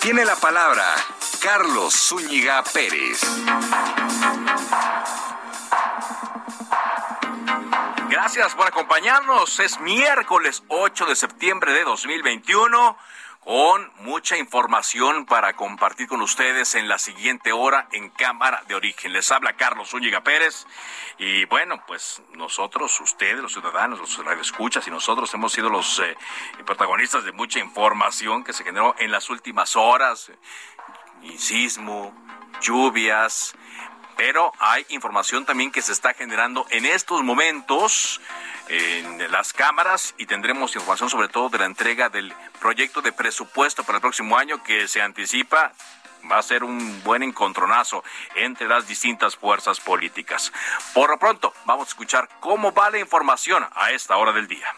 tiene la palabra Carlos Zúñiga Pérez. Gracias por acompañarnos. Es miércoles 8 de septiembre de 2021 con mucha información para compartir con ustedes en la siguiente hora en Cámara de Origen. Les habla Carlos Zúñiga Pérez y bueno, pues nosotros, ustedes, los ciudadanos, los radioescuchas y nosotros hemos sido los eh, protagonistas de mucha información que se generó en las últimas horas sismo, lluvias, pero hay información también que se está generando en estos momentos en las cámaras y tendremos información sobre todo de la entrega del proyecto de presupuesto para el próximo año que se anticipa va a ser un buen encontronazo entre las distintas fuerzas políticas. Por lo pronto, vamos a escuchar cómo va la información a esta hora del día.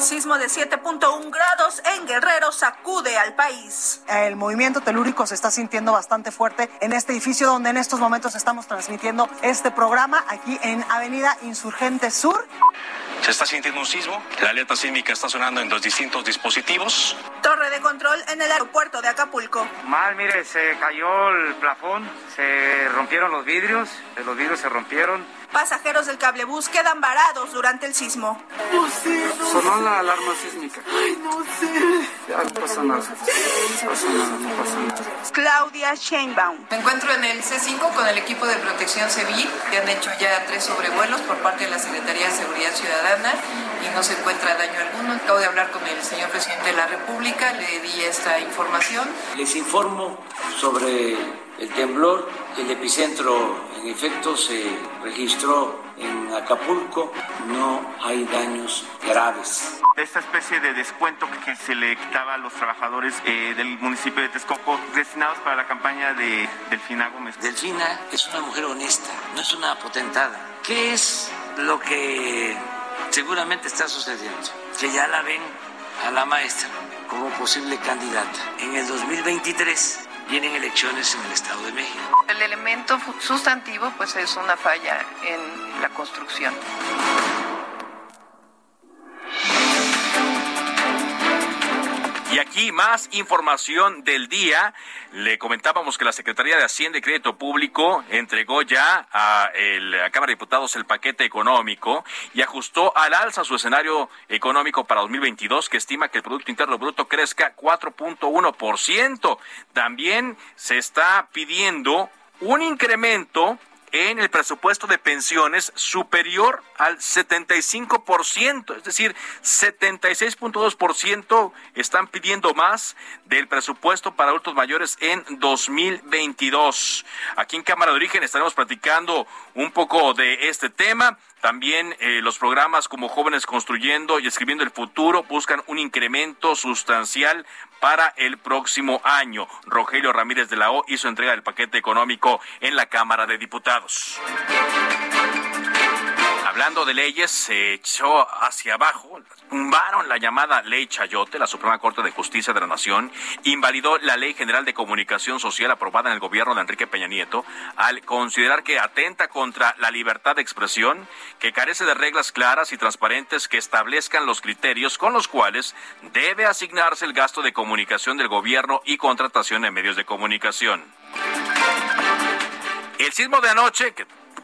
Sismo de 7.1 grados en Guerrero sacude al país. El movimiento telúrico se está sintiendo bastante fuerte en este edificio donde en estos momentos estamos transmitiendo este programa aquí en Avenida Insurgente Sur. Se está sintiendo un sismo, la alerta sísmica está sonando en los distintos dispositivos. Torre de control en el aeropuerto de Acapulco. Mal, mire, se cayó el plafón, se rompieron los vidrios, los vidrios se rompieron Pasajeros del cablebús quedan varados durante el sismo. No sé, Sonó la alarma sísmica. Ay, no sé. Ya no pasa nada. No pasa nada, no pasa nada. Claudia Sheinbaum. Me encuentro en el C5 con el equipo de protección civil, que han hecho ya tres sobrevuelos por parte de la Secretaría de Seguridad Ciudadana y no se encuentra daño alguno. Acabo de hablar con el señor presidente de la República, le di esta información. Les informo sobre el temblor, el epicentro en efecto se registró en Acapulco, no hay daños graves. Esta especie de descuento que se le quitaba a los trabajadores eh, del municipio de Texcoco destinados para la campaña de Delfina Gómez. Delfina es una mujer honesta, no es una potentada. ¿Qué es lo que seguramente está sucediendo? Que ya la ven a la maestra como posible candidata en el 2023 vienen elecciones en el Estado de México. El elemento sustantivo pues es una falla en la construcción. Aquí más información del día. Le comentábamos que la Secretaría de Hacienda y Crédito Público entregó ya a, la Cámara de Diputados el paquete económico y ajustó al alza su escenario económico para 2022, que estima que el Producto Interno Bruto crezca 4.1%. También se está pidiendo un incremento en el presupuesto de pensiones superior al 75%, es decir, 76.2% están pidiendo más del presupuesto para adultos mayores en 2022. Aquí en Cámara de Origen estaremos platicando un poco de este tema. También eh, los programas como Jóvenes Construyendo y Escribiendo el Futuro buscan un incremento sustancial para el próximo año. Rogelio Ramírez de la O hizo entrega del paquete económico en la Cámara de Diputados hablando de leyes, se echó hacia abajo, tumbaron la llamada Ley Chayote, la Suprema Corte de Justicia de la Nación, invalidó la Ley General de Comunicación Social aprobada en el gobierno de Enrique Peña Nieto, al considerar que atenta contra la libertad de expresión, que carece de reglas claras y transparentes que establezcan los criterios con los cuales debe asignarse el gasto de comunicación del gobierno y contratación de medios de comunicación. El sismo de anoche,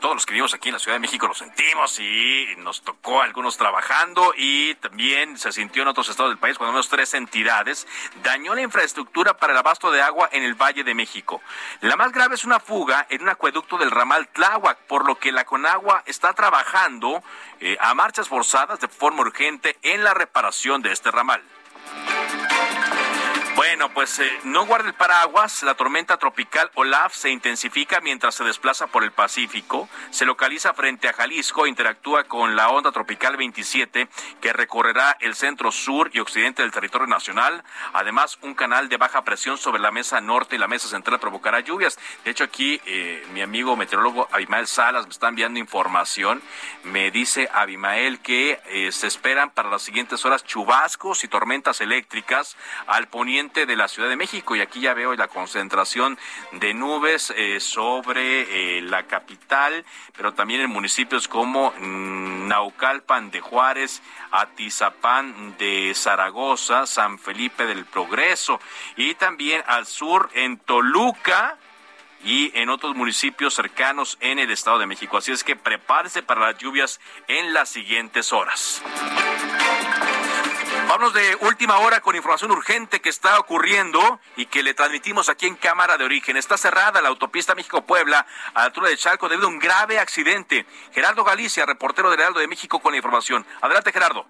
todos los que vivimos aquí en la Ciudad de México lo sentimos y nos tocó a algunos trabajando y también se sintió en otros estados del país, cuando menos tres entidades, dañó la infraestructura para el abasto de agua en el Valle de México. La más grave es una fuga en un acueducto del ramal Tláhuac, por lo que la Conagua está trabajando eh, a marchas forzadas de forma urgente en la reparación de este ramal. Bueno, pues eh, no guarde el paraguas. La tormenta tropical Olaf se intensifica mientras se desplaza por el Pacífico. Se localiza frente a Jalisco, interactúa con la onda tropical 27 que recorrerá el centro sur y occidente del territorio nacional. Además, un canal de baja presión sobre la mesa norte y la mesa central provocará lluvias. De hecho, aquí eh, mi amigo meteorólogo Abimael Salas me está enviando información. Me dice Abimael que eh, se esperan para las siguientes horas chubascos y tormentas eléctricas al poniente de la Ciudad de México y aquí ya veo la concentración de nubes eh, sobre eh, la capital, pero también en municipios como mm, Naucalpan de Juárez, Atizapán de Zaragoza, San Felipe del Progreso y también al sur en Toluca y en otros municipios cercanos en el Estado de México. Así es que prepárese para las lluvias en las siguientes horas. Vamos de última hora con información urgente que está ocurriendo y que le transmitimos aquí en Cámara de Origen. Está cerrada la autopista México-Puebla a la altura de Chalco debido a un grave accidente. Gerardo Galicia, reportero del Heraldo de México, con la información. Adelante, Gerardo.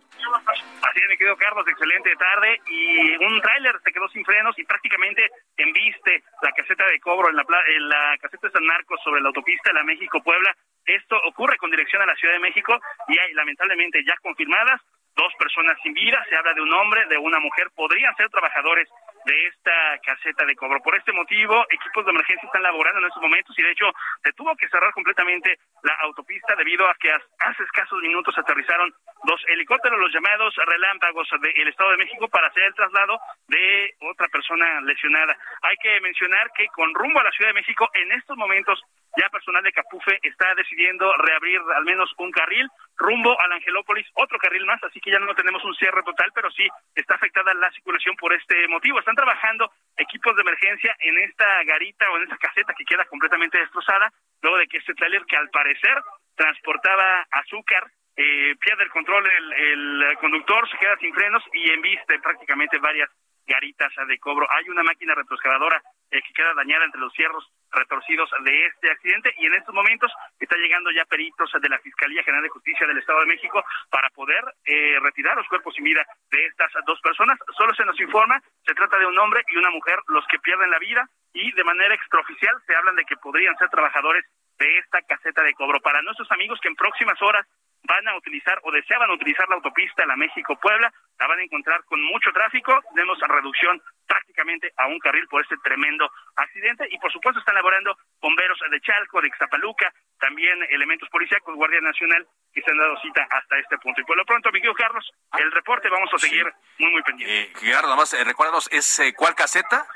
Así es, mi querido Carlos, excelente tarde. Y un tráiler se quedó sin frenos y prácticamente embiste la caseta de cobro en la, en la caseta de San Marcos sobre la autopista de la México-Puebla. Esto ocurre con dirección a la Ciudad de México y hay lamentablemente ya confirmadas dos personas sin vida, se habla de un hombre, de una mujer, podrían ser trabajadores de esta caseta de cobro. Por este motivo, equipos de emergencia están laborando en estos momentos y de hecho se tuvo que cerrar completamente la autopista debido a que hace escasos minutos aterrizaron dos helicópteros, los llamados relámpagos del Estado de México para hacer el traslado de otra persona lesionada. Hay que mencionar que con rumbo a la Ciudad de México en estos momentos ya personal de Capufe está decidiendo reabrir al menos un carril rumbo al Angelópolis, otro carril más, así que ya no tenemos un cierre total, pero sí está afectada la circulación por este motivo. Están trabajando equipos de emergencia en esta garita o en esta caseta que queda completamente destrozada, luego de que este tráiler que al parecer transportaba azúcar eh, pierde el control el, conductor, se queda sin frenos y embiste prácticamente varias garitas de cobro. Hay una máquina retroexcavadora eh, que queda dañada entre los cierros retorcidos de este accidente y en estos momentos está llegando ya peritos de la Fiscalía General de Justicia del Estado de México para poder eh, retirar los cuerpos sin vida de estas dos personas. Solo se nos informa, se trata de un hombre y una mujer los que pierden la vida y de manera extraoficial se hablan de que podrían ser trabajadores de esta caseta de cobro. Para nuestros amigos que en próximas horas van a utilizar o deseaban utilizar la autopista la México-Puebla, la van a encontrar con mucho tráfico, tenemos reducción prácticamente a un carril por este tremendo accidente y por supuesto están laborando bomberos de Chalco, de Ixtapaluca, también elementos policíacos, Guardia Nacional que se han dado cita hasta este punto. Y por lo pronto, mi querido Carlos, el reporte vamos a seguir muy, muy pendiente. Eh, Gerardo, nada más, eh, recuérdanos, ¿es eh, cuál caseta?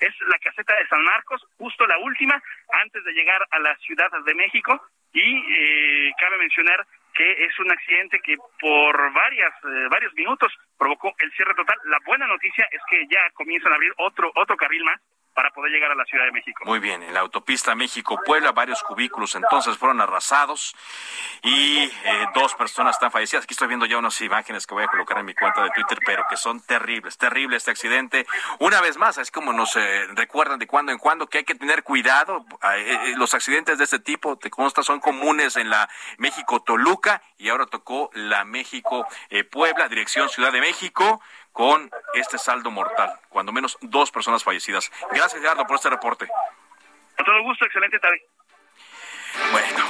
Es la caseta de San Marcos, justo la última, antes de llegar a la Ciudad de México, y eh, cabe mencionar que es un accidente que por varias eh, varios minutos provocó el cierre total. La buena noticia es que ya comienzan a abrir otro otro carril más para poder llegar a la Ciudad de México. Muy bien, en la autopista México-Puebla varios cubículos entonces fueron arrasados y eh, dos personas están fallecidas. Aquí estoy viendo ya unas imágenes que voy a colocar en mi cuenta de Twitter, pero que son terribles, terrible este accidente. Una vez más, es como nos eh, recuerdan de cuando en cuando que hay que tener cuidado. Eh, los accidentes de este tipo, te consta, son comunes en la México-Toluca y ahora tocó la México-Puebla, dirección Ciudad de México con este saldo mortal, cuando menos dos personas fallecidas. Gracias, Gerardo, por este reporte. A todo gusto, excelente tarde. Bueno,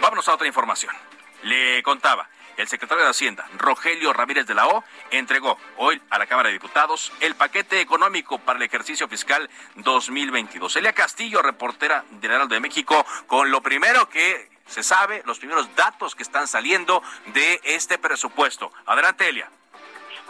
vámonos a otra información. Le contaba, el secretario de Hacienda, Rogelio Ramírez de la O, entregó hoy a la Cámara de Diputados el paquete económico para el ejercicio fiscal 2022. Elia Castillo, reportera del Heraldo de México, con lo primero que se sabe, los primeros datos que están saliendo de este presupuesto. Adelante, Elia.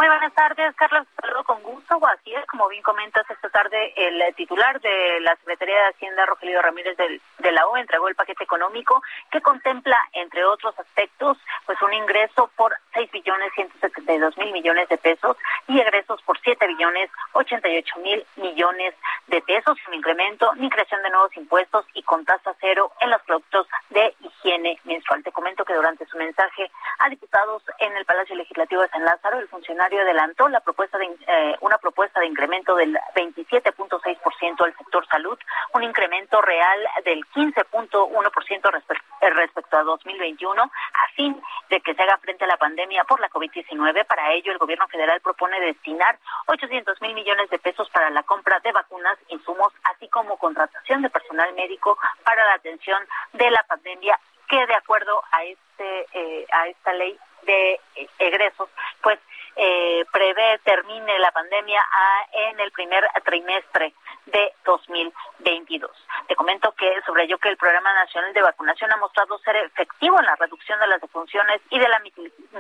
Muy buenas tardes, Carlos. Saludo con gusto. Así es, como bien comentas, esta tarde el titular de la Secretaría de Hacienda, Rogelio Ramírez de la O, entregó el paquete económico que contempla, entre otros aspectos, pues un ingreso por 6 billones 172 mil millones de pesos y egresos por 7 billones 88 mil millones de pesos, sin incremento ni creación de nuevos impuestos y con tasa cero en los productos de higiene mensual. Te comento que durante su mensaje a diputados en el Palacio Legislativo de San Lázaro, el funcionario adelantó la propuesta de, eh, una propuesta de incremento del 27.6% al sector salud, un incremento real del 15.1% respecto, eh, respecto a 2021, a fin de que se haga frente a la pandemia por la COVID-19. Para ello, el gobierno federal propone destinar 800 mil millones de pesos para la compra de vacunas, insumos, así como contratación de personal médico para la atención de la pandemia que de acuerdo a este eh, a esta ley de egresos, pues eh, prevé termine la pandemia a, en el primer trimestre de 2022. Te comento que subrayó que el Programa Nacional de Vacunación ha mostrado ser efectivo en la reducción de las defunciones y de la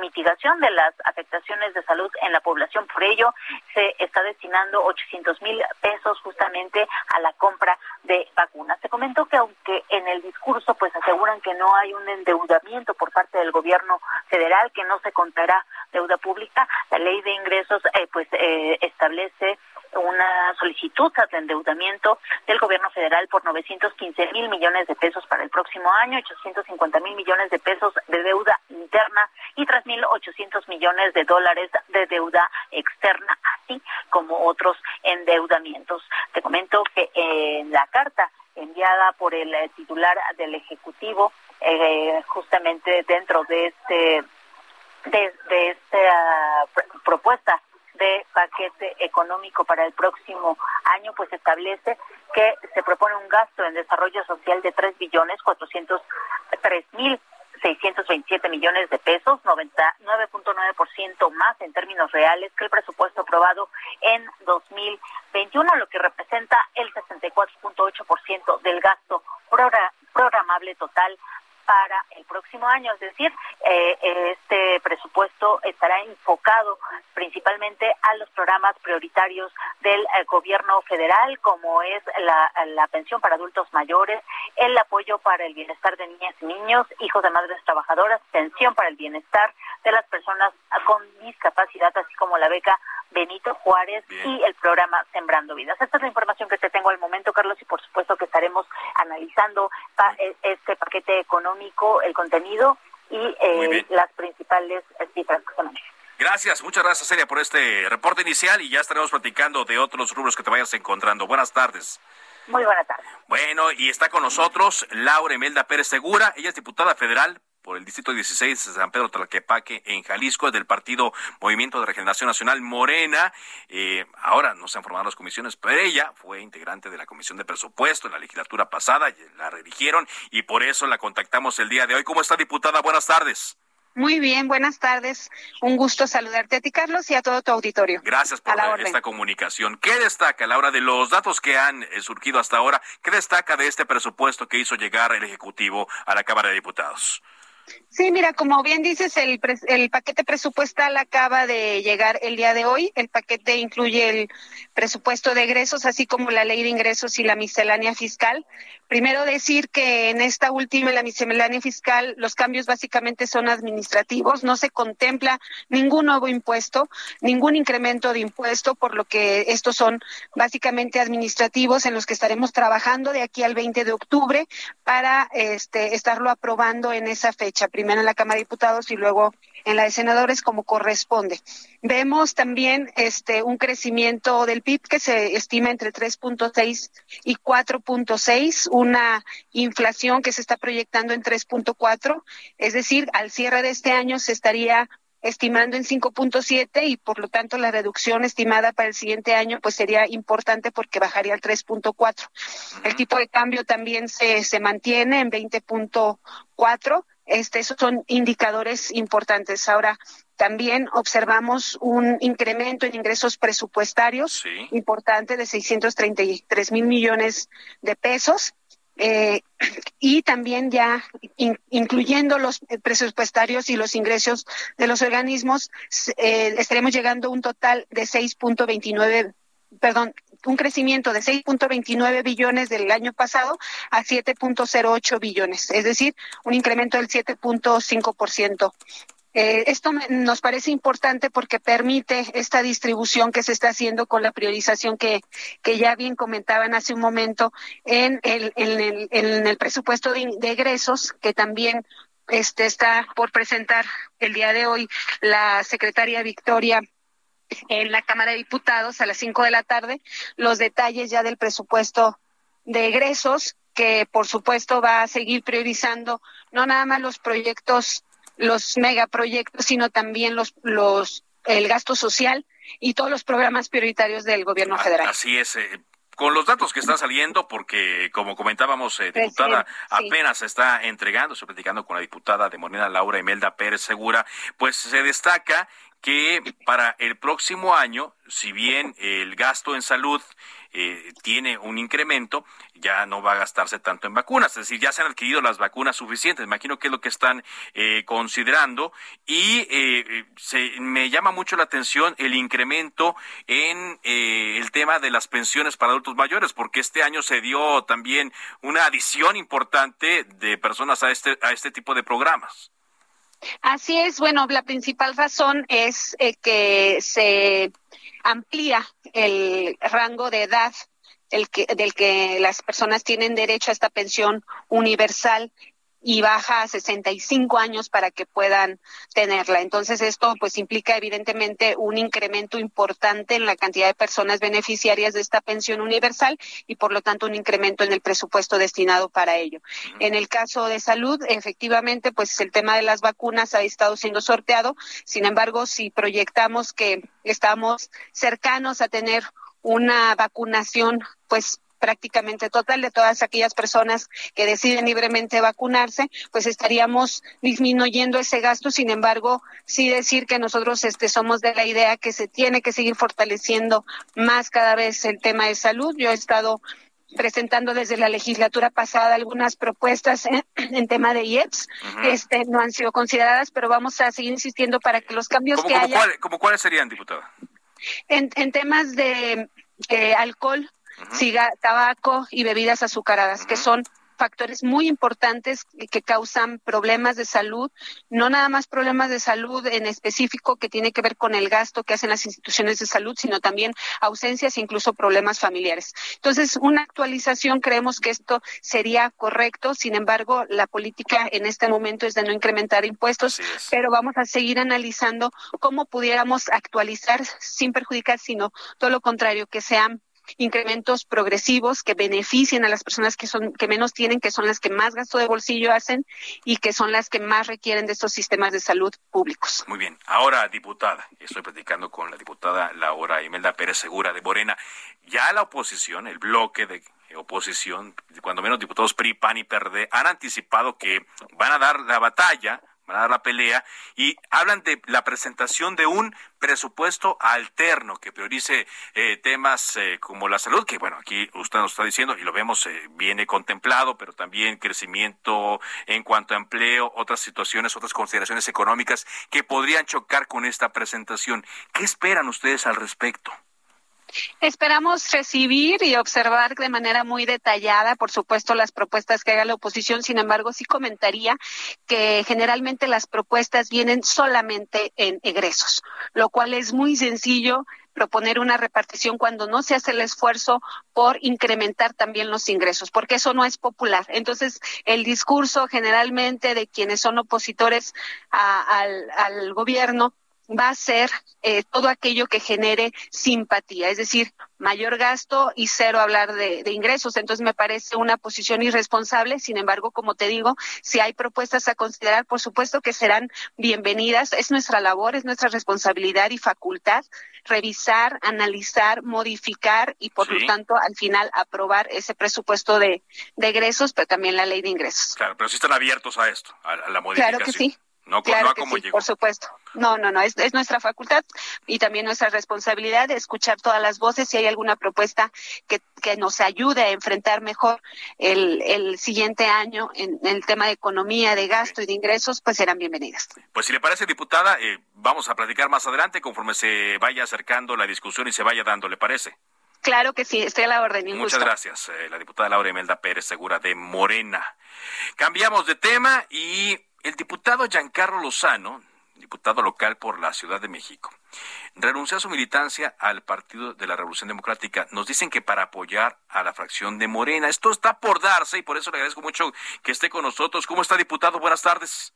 mitigación de las afectaciones de salud en la población. Por ello, se está destinando 800 mil pesos justamente a la compra de vacunas. Te comento que aunque en el discurso pues aseguran que no hay un endeudamiento por parte del gobierno federal, que no se contará deuda pública, la ley de ingresos eh, pues eh, establece una solicitud de endeudamiento del gobierno federal por 915 mil millones de pesos para el próximo año, 850 mil millones de pesos de deuda interna y 3.800 millones de dólares de deuda externa, así como otros endeudamientos. Te comento que en la carta enviada por el titular del Ejecutivo, eh, justamente dentro de este de, de esta propuesta de paquete económico para el próximo año, pues establece que se propone un gasto en desarrollo social de tres billones cuatrocientos tres mil 627 millones de pesos, 9.9% más en términos reales que el presupuesto aprobado en 2021, lo que representa el 64.8% del gasto programable total para el próximo año. Es decir, eh, este presupuesto estará enfocado principalmente a los programas prioritarios del eh, gobierno federal, como es la, la pensión para adultos mayores, el apoyo para el bienestar de niñas y niños, hijos de madres trabajadoras, pensión para el bienestar de las personas con discapacidad, así como la beca Benito Juárez y el programa Sembrando Vidas. Esta es la información que te tengo al momento, Carlos, y por supuesto que estaremos analizando e, este paquete económico, el contenido y eh, las principales. Gracias, muchas gracias, Celia, por este reporte inicial y ya estaremos platicando de otros rubros que te vayas encontrando. Buenas tardes. Muy buenas tardes. Bueno, y está con nosotros Laura Emelda Pérez Segura. Ella es diputada federal por el distrito 16 de San Pedro Tlaquepaque en Jalisco, del partido Movimiento de Regeneración Nacional Morena. Eh, ahora no se han formado las comisiones, pero ella fue integrante de la Comisión de Presupuesto en la legislatura pasada, la redigieron y por eso la contactamos el día de hoy. ¿Cómo está, diputada? Buenas tardes. Muy bien, buenas tardes. Un gusto saludarte a ti, Carlos, y a todo tu auditorio. Gracias por esta comunicación. ¿Qué destaca, Laura, de los datos que han eh, surgido hasta ahora? ¿Qué destaca de este presupuesto que hizo llegar el Ejecutivo a la Cámara de Diputados? Sí, mira, como bien dices, el, el paquete presupuestal acaba de llegar el día de hoy. El paquete incluye el presupuesto de egresos, así como la ley de ingresos y la miscelánea fiscal. Primero decir que en esta última, la miscelánea fiscal, los cambios básicamente son administrativos. No se contempla ningún nuevo impuesto, ningún incremento de impuesto, por lo que estos son básicamente administrativos en los que estaremos trabajando de aquí al 20 de octubre para este, estarlo aprobando en esa fecha primero en la Cámara de Diputados y luego en la de senadores como corresponde. Vemos también este un crecimiento del PIB que se estima entre 3.6 y 4.6, una inflación que se está proyectando en 3.4, es decir, al cierre de este año se estaría estimando en 5.7 y por lo tanto la reducción estimada para el siguiente año pues sería importante porque bajaría al 3.4. El tipo de cambio también se, se mantiene en 20.4 este, esos son indicadores importantes. Ahora, también observamos un incremento en ingresos presupuestarios importante de 633 mil millones de pesos. eh, y también ya incluyendo los presupuestarios y los ingresos de los organismos, eh, estaremos llegando a un total de 6.29 perdón, un crecimiento de 6.29 billones del año pasado a 7.08 billones, es decir, un incremento del 7.5%. Eh, esto nos parece importante porque permite esta distribución que se está haciendo con la priorización que, que ya bien comentaban hace un momento en el, en el, en el presupuesto de, de egresos, que también este, está por presentar el día de hoy la secretaria Victoria en la Cámara de Diputados a las 5 de la tarde los detalles ya del presupuesto de egresos que por supuesto va a seguir priorizando no nada más los proyectos, los megaproyectos, sino también los, los, el gasto social y todos los programas prioritarios del gobierno federal. Así es. Eh, con los datos que están saliendo, porque como comentábamos, eh, diputada, apenas se está entregando, estoy platicando con la diputada de Morena, Laura Imelda Pérez Segura, pues se destaca que para el próximo año, si bien el gasto en salud eh, tiene un incremento, ya no va a gastarse tanto en vacunas, es decir, ya se han adquirido las vacunas suficientes, imagino que es lo que están eh, considerando. Y eh, se, me llama mucho la atención el incremento en el tema de las pensiones para adultos mayores, porque este año se dio también una adición importante de personas a este, a este tipo de programas. Así es, bueno, la principal razón es eh, que se amplía el rango de edad el que, del que las personas tienen derecho a esta pensión universal y baja a 65 años para que puedan tenerla. Entonces esto pues implica evidentemente un incremento importante en la cantidad de personas beneficiarias de esta pensión universal y por lo tanto un incremento en el presupuesto destinado para ello. En el caso de salud, efectivamente pues el tema de las vacunas ha estado siendo sorteado. Sin embargo, si proyectamos que estamos cercanos a tener una vacunación pues prácticamente total de todas aquellas personas que deciden libremente vacunarse, pues estaríamos disminuyendo ese gasto. Sin embargo, sí decir que nosotros este, somos de la idea que se tiene que seguir fortaleciendo más cada vez el tema de salud. Yo he estado presentando desde la legislatura pasada algunas propuestas en, tema de IEPS. este, no han sido consideradas, pero vamos a seguir insistiendo para que los cambios que haya... ¿Cómo cuáles serían, diputada? En, en temas de alcohol, siga tabaco y bebidas azucaradas, que son factores muy importantes que causan problemas de salud, no nada más problemas de salud en específico que tiene que ver con el gasto que hacen las instituciones de salud, sino también ausencias e incluso problemas familiares. Entonces, una actualización, creemos que esto sería correcto, sin embargo, la política en este momento es de no incrementar impuestos, pero vamos a seguir analizando cómo pudiéramos actualizar sin perjudicar, sino todo lo contrario, que sean incrementos progresivos que beneficien a las personas que son que menos tienen, que son las que más gasto de bolsillo hacen y que son las que más requieren de estos sistemas de salud públicos. Muy bien. Ahora, diputada, estoy platicando con la diputada Laura Imelda Pérez Segura de Morena. Ya la oposición, el bloque de oposición, cuando menos diputados PRI, PAN y PERDE, han anticipado que van a dar la batalla van a dar la pelea y hablan de la presentación de un presupuesto alterno que priorice eh, temas eh, como la salud, que bueno, aquí usted nos está diciendo y lo vemos, eh, viene contemplado, pero también crecimiento en cuanto a empleo, otras situaciones, otras consideraciones económicas que podrían chocar con esta presentación. ¿Qué esperan ustedes al respecto? Esperamos recibir y observar de manera muy detallada, por supuesto, las propuestas que haga la oposición. Sin embargo, sí comentaría que generalmente las propuestas vienen solamente en egresos, lo cual es muy sencillo proponer una repartición cuando no se hace el esfuerzo por incrementar también los ingresos, porque eso no es popular. Entonces, el discurso generalmente de quienes son opositores al, gobierno va a ser eh, todo aquello que genere simpatía, es decir, mayor gasto y cero hablar de, ingresos. Entonces me parece una posición irresponsable. Sin embargo, como te digo, si hay propuestas a considerar, por supuesto que serán bienvenidas. Es nuestra labor, es nuestra responsabilidad y facultad revisar, analizar, modificar y por lo tanto al final aprobar ese presupuesto de, egresos, pero también la ley de ingresos. Claro, pero sí están abiertos a esto, a, la modificación. Claro que sí. No, claro no que como sí, llegó. por supuesto. No, no, no, es, es nuestra facultad y también nuestra responsabilidad de escuchar todas las voces. Si hay alguna propuesta que, que nos ayude a enfrentar mejor el, el siguiente año en, en el tema de economía, de gasto y de ingresos, pues serán bienvenidas. Pues si le parece, diputada, eh, vamos a platicar más adelante conforme se vaya acercando la discusión y se vaya dando, ¿le parece? Claro que sí, estoy a la orden. Muchas gusto. gracias, eh, la diputada Laura Imelda Pérez Segura de Morena. Cambiamos de tema y el diputado Giancarlo Lozano, diputado local por la Ciudad de México, renunció a su militancia al Partido de la Revolución Democrática. Nos dicen que para apoyar a la fracción de Morena. Esto está por darse y por eso le agradezco mucho que esté con nosotros. ¿Cómo está, diputado? Buenas tardes.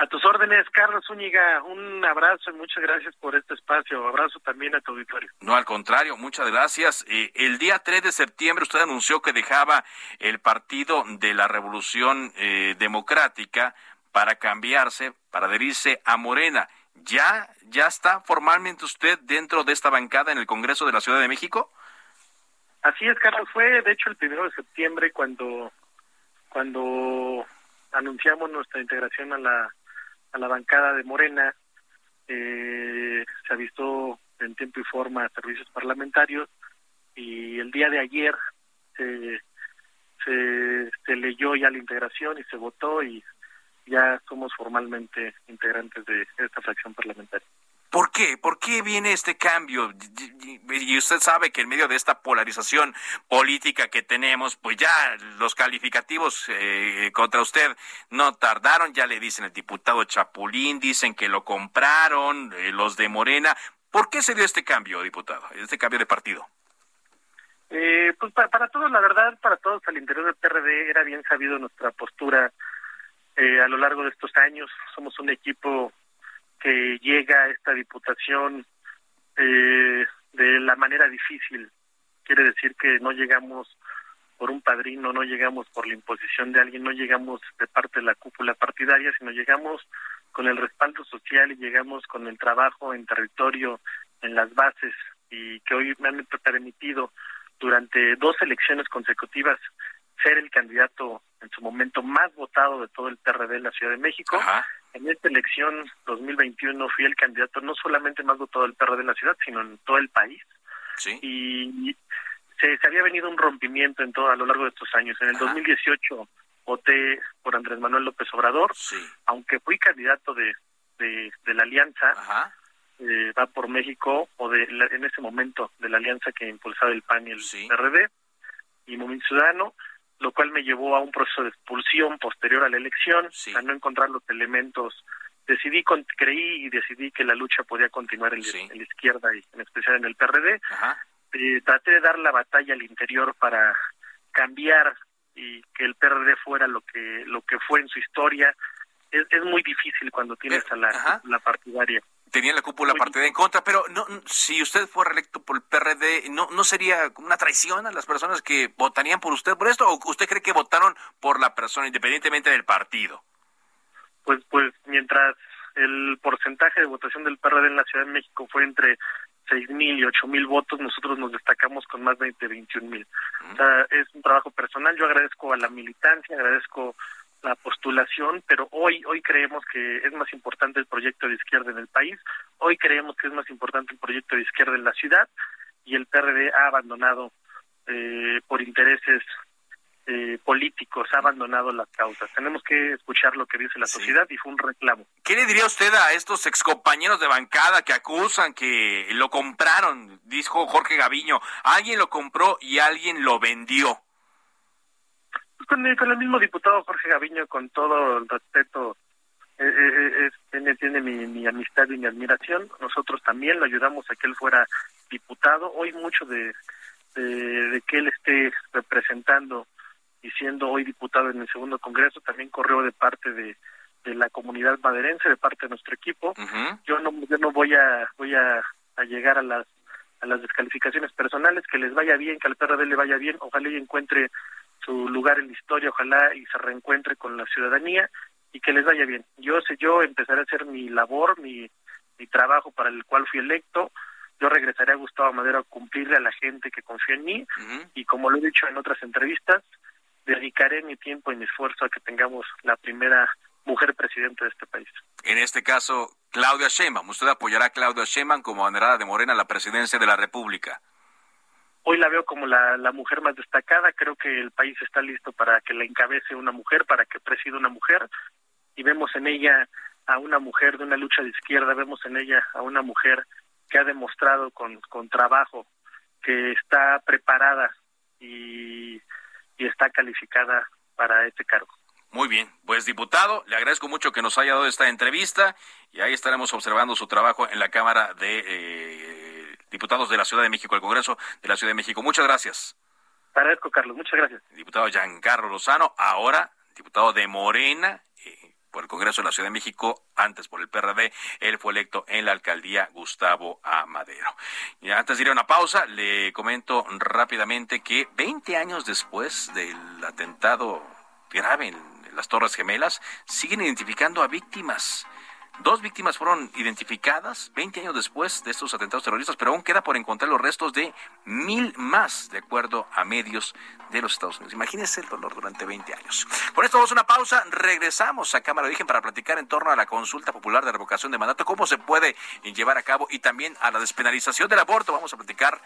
A tus órdenes, Carlos Zúñiga, un abrazo y muchas gracias por este espacio. Abrazo también a tu auditorio. No, al contrario, muchas gracias. Eh, el día 3 de septiembre usted anunció que dejaba el Partido de la Revolución eh, Democrática para cambiarse, para adherirse a Morena. ¿Ya, ¿Ya está formalmente usted dentro de esta bancada en el Congreso de la Ciudad de México? Así es, Carlos. Fue, de hecho, el primero de septiembre cuando, cuando anunciamos nuestra integración a la, a la bancada de Morena. Eh, se avistó en tiempo y forma a servicios parlamentarios y el día de ayer se, se, se leyó ya la integración y se votó y ya somos formalmente integrantes de esta fracción parlamentaria. ¿Por qué? ¿Por qué viene este cambio? Y- usted sabe que en medio de esta polarización política que tenemos, pues ya los calificativos eh, contra usted no tardaron, ya le dicen el diputado Chapulín, dicen que lo compraron, eh, los de Morena. ¿Por qué se dio este cambio, diputado? Este cambio de partido. Eh, pues para, para todos, la verdad, para todos al interior del PRD era bien sabido nuestra postura eh, a lo largo de estos años. Somos un equipo que llega esta diputación eh, de la manera difícil. Quiere decir que no llegamos por un padrino, no llegamos por la imposición de alguien, no llegamos de parte de la cúpula partidaria, sino llegamos con el respaldo social y llegamos con el trabajo en territorio, en las bases, y que hoy me han permitido durante dos elecciones consecutivas ser el candidato en su momento más votado de todo el PRD en la Ciudad de México. En esta elección 2021 fui el candidato no solamente más votado del PRD en la ciudad, sino en todo el país. Y se, se había venido un rompimiento en todo a lo largo de estos años. En el 2018 voté por Andrés Manuel López Obrador, aunque fui candidato de, de, de la alianza, eh, va por México, o de la- en ese momento de la alianza que impulsaba el PAN y el PRD y Movimiento Ciudadano, lo cual me llevó a un proceso de expulsión posterior a la elección, a no encontrar los elementos. Decidí, con- creí y decidí que la lucha podía continuar en, la- en la izquierda y en especial en el PRD. Eh, traté de dar la batalla al interior para cambiar y que el PRD fuera lo que lo que fue en su historia. Es, es muy difícil cuando tienes a la, la partidaria. Tenía la cúpula partida en contra, pero no, si usted fuera electo por el PRD, ¿no, ¿no sería una traición a las personas que votarían por usted por esto? ¿O usted cree que votaron por la persona independientemente del partido? pues pues mientras el porcentaje de votación del PRD en la Ciudad de México fue entre seis mil y ocho mil votos, nosotros nos destacamos con más de 21 mil. O sea, es un trabajo personal. Yo agradezco a la militancia, agradezco la postulación, pero hoy hoy creemos que es más importante el proyecto de izquierda en el país. Hoy creemos que es más importante el proyecto de izquierda en la ciudad y el PRD ha abandonado eh, por intereses eh, políticos, ha abandonado las causas. Tenemos que escuchar lo que dice la sociedad y fue un reclamo. ¿Qué le diría usted a estos excompañeros de bancada que acusan que lo compraron? Dijo Jorge Gaviño, alguien lo compró y alguien lo vendió. Con, el, con el mismo diputado Jorge Gaviño, con todo el respeto, eh, eh, es- tiene, tiene mi, mi amistad y mi admiración. Nosotros también lo ayudamos a que él fuera diputado. Hoy mucho de, de, de que él esté representando y siendo hoy diputado en el segundo congreso también corrió de parte de, de la comunidad maderense, de parte de nuestro equipo. Yo no yo no voy a voy a, a llegar a las a las descalificaciones personales, que les vaya bien, que al PRD le vaya bien, ojalá y encuentre su lugar en la historia, ojalá y se reencuentre con la ciudadanía y que les vaya bien. Yo sé, yo empezaré a hacer mi labor, mi, mi trabajo para el cual fui electo. Yo regresaré a Gustavo Madero a cumplirle a la gente que confía en mí y como lo he dicho en otras entrevistas, dedicaré mi tiempo y mi esfuerzo a que tengamos la primera mujer presidenta de este país. En este caso, Claudia Sheinbaum. ¿Usted apoyará a Claudia Sheinbaum como banderada de Morena a la presidencia de la República? Hoy la veo como la, mujer más destacada. Creo que el país está listo para que la encabece una mujer, para que presida una mujer. Y vemos en ella a una mujer de una lucha de izquierda, vemos en ella a una mujer que ha demostrado con, con trabajo que está preparada y, y está calificada para este cargo. Muy bien, pues diputado, le agradezco mucho que nos haya dado esta entrevista y ahí estaremos observando su trabajo en la Cámara de eh, Diputados de la Ciudad de México, el Congreso de la Ciudad de México. Muchas gracias. Agradezco, Carlos, muchas gracias. Diputado Giancarlo Lozano, ahora diputado de Morena eh, por el Congreso de la Ciudad de México, antes por el PRD, él fue electo en la alcaldía Gustavo Amadero. Y antes de ir a una pausa, le comento rápidamente que 20 años después del atentado grave en las Torres Gemelas, siguen identificando a víctimas. Dos víctimas fueron identificadas 20 años después de estos atentados terroristas, pero aún queda por encontrar los restos de mil más, de acuerdo a medios de los Estados Unidos. Imagínense el dolor durante 20 años. Con esto vamos a una pausa. Regresamos a Cámara de Origen para platicar en torno a la consulta popular de revocación de mandato, cómo se puede llevar a cabo y también a la despenalización del aborto. Vamos a platicar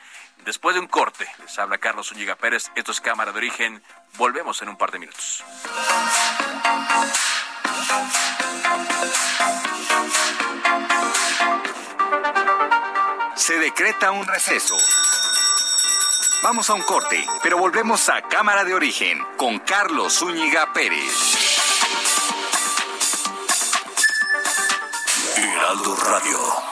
después de un corte. Les habla Carlos Zúñiga Pérez. Esto es Cámara de Origen. Volvemos en un par de minutos. Se decreta un receso. Vamos a un corte, pero volvemos a Cámara de Origen con Carlos Zúñiga Pérez. Heraldo Radio.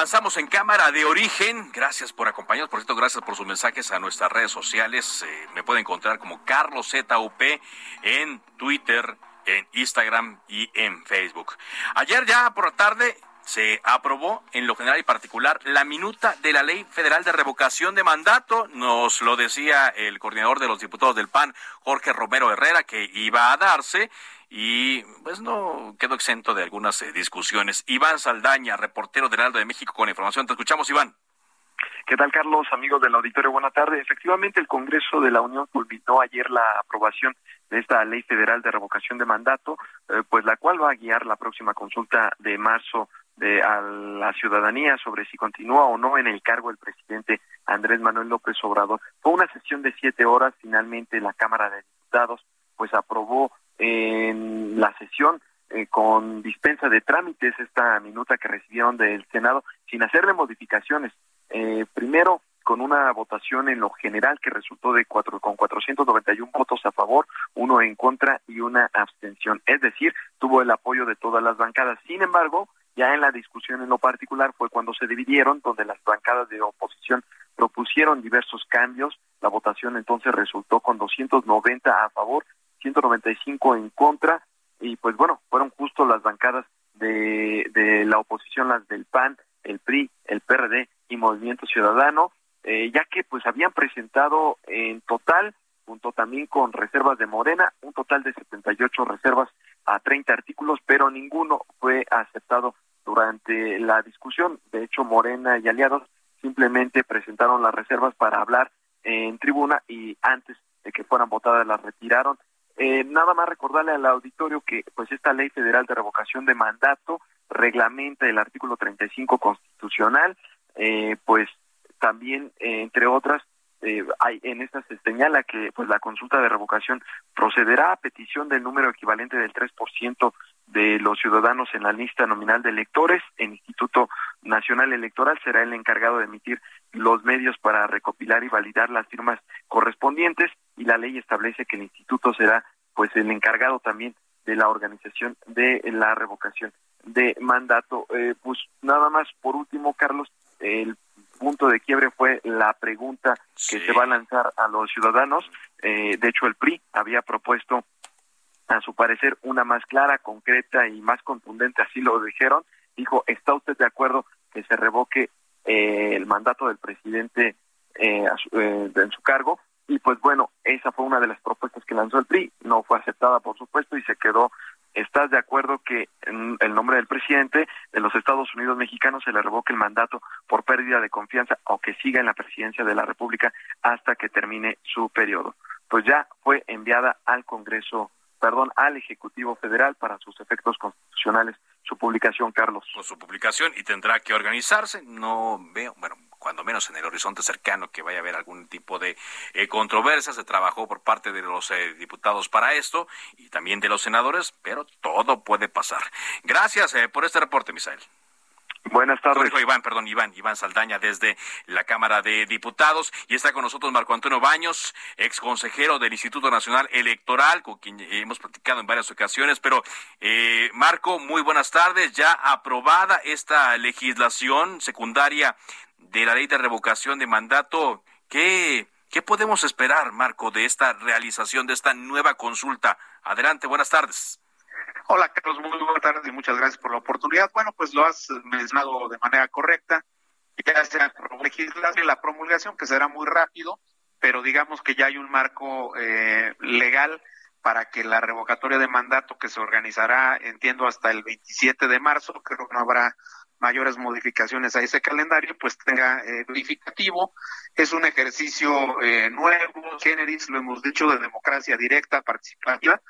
Avanzamos en cámara de origen. Gracias por acompañarnos, por cierto, gracias por sus mensajes a nuestras redes sociales. Eh, me puede encontrar como Carlos ZUP en Twitter, en Instagram y en Facebook. Ayer ya por la tarde se aprobó en lo general y particular la minuta de la Ley Federal de Revocación de Mandato. Nos lo decía el coordinador de los diputados del PAN, Jorge Romero Herrera, que iba a darse y pues no quedó exento de algunas eh, discusiones. Iván Saldaña, reportero del Heraldo de México con información. Te escuchamos, Iván. ¿Qué tal, Carlos? Amigos del auditorio, buena tarde. Efectivamente, el Congreso de la Unión culminó ayer la aprobación de esta ley federal de revocación de mandato, eh, pues la cual va a guiar la próxima consulta de marzo de, a la ciudadanía sobre si continúa o no en el cargo el presidente Andrés Manuel López Obrador. Fue una sesión de siete horas. Finalmente, la Cámara de Diputados pues aprobó en la sesión eh, con dispensa de trámites esta minuta que recibieron del Senado sin hacerle modificaciones. Eh, primero, con una votación en lo general que resultó de cuatro, con 491 votos a favor, uno en contra y una abstención. Es decir, tuvo el apoyo de todas las bancadas. Sin embargo, ya en la discusión en lo particular fue cuando se dividieron, donde las bancadas de oposición propusieron diversos cambios. La votación entonces resultó con 290 a favor 195 en contra y pues bueno, fueron justo las bancadas de, de la oposición, las del PAN, el PRI, el PRD y Movimiento Ciudadano, eh, ya que pues habían presentado en total, junto también con reservas de Morena, un total de 78 reservas a 30 artículos, pero ninguno fue aceptado durante la discusión. De hecho, Morena y aliados simplemente presentaron las reservas para hablar en tribuna y antes de que fueran votadas las retiraron eh, nada más recordarle al auditorio que pues esta ley federal de revocación de mandato reglamenta el artículo 35 constitucional, eh, pues también, eh, entre otras, eh, hay, en esta se señala que pues la consulta de revocación procederá a petición del número equivalente del 3% de los ciudadanos en la lista nominal de electores. El Instituto Nacional Electoral será el encargado de emitir los medios para recopilar y validar las firmas correspondientes y la ley establece que el instituto será pues el encargado también de la organización de la revocación de mandato. Eh, pues nada más por último, Carlos, el punto de quiebre fue la pregunta que se va a lanzar a los ciudadanos. Eh, de hecho, el PRI había propuesto, a su parecer, una más clara, concreta y más contundente, así lo dijeron. Dijo, ¿está usted de acuerdo que se revoque eh, el mandato del presidente eh, en su cargo? Y pues bueno, esa fue una de las propuestas que lanzó el PRI, no fue aceptada por supuesto y se quedó ¿Estás de acuerdo que en el nombre del presidente de los Estados Unidos mexicanos se le revoque el mandato por pérdida de confianza o que siga en la presidencia de la República hasta que termine su periodo? Pues ya fue enviada al Congreso, perdón, al Ejecutivo Federal para sus efectos constitucionales su publicación, Carlos. Por su publicación y tendrá que organizarse. No veo, bueno, cuando menos en el horizonte cercano que vaya a haber algún tipo de eh, controversia. Se trabajó por parte de los eh, diputados para esto y también de los senadores, pero todo puede pasar. Gracias eh, por este reporte, Misael. Buenas tardes. Iván, perdón, Iván, Iván Saldaña desde la Cámara de Diputados. Y está con nosotros Marco Antonio Baños, ex consejero del Instituto Nacional Electoral, con quien hemos platicado en varias ocasiones. Pero, eh, Marco, muy buenas tardes. Ya aprobada esta legislación secundaria de la ley de revocación de mandato, ¿qué, qué podemos esperar, Marco, de esta realización, de esta nueva consulta? Adelante, buenas tardes. Hola, Carlos, muy buenas tardes y muchas gracias por la oportunidad. Bueno, pues lo has mencionado de manera correcta. Ya se legislación la promulgación, que será muy rápido, pero digamos que ya hay un marco eh, legal para que la revocatoria de mandato que se organizará, entiendo, hasta el 27 de marzo, creo que no habrá mayores modificaciones a ese calendario, pues tenga eh. Es un ejercicio eh, nuevo, generis, lo hemos dicho, de democracia directa, participativa.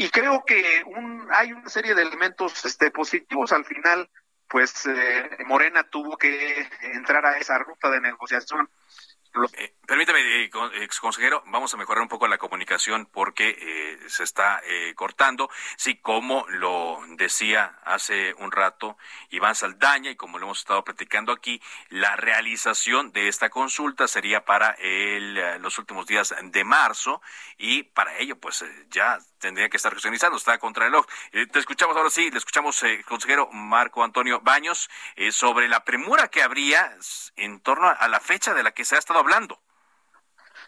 Y creo que un, hay una serie de elementos este, positivos. Al final, pues eh, Morena tuvo que entrar a esa ruta de negociación eh, permítame, eh, ex consejero, vamos a mejorar un poco la comunicación porque eh, se está eh, cortando. Sí, como lo decía hace un rato Iván Saldaña y como lo hemos estado platicando aquí, la realización de esta consulta sería para el, los últimos días de marzo y para ello, pues ya tendría que estar organizando, está contra el reloj. te escuchamos ahora sí, le escuchamos, consejero Marco Antonio Baños, sobre la premura que habría en torno a la fecha de la que se ha estado hablando.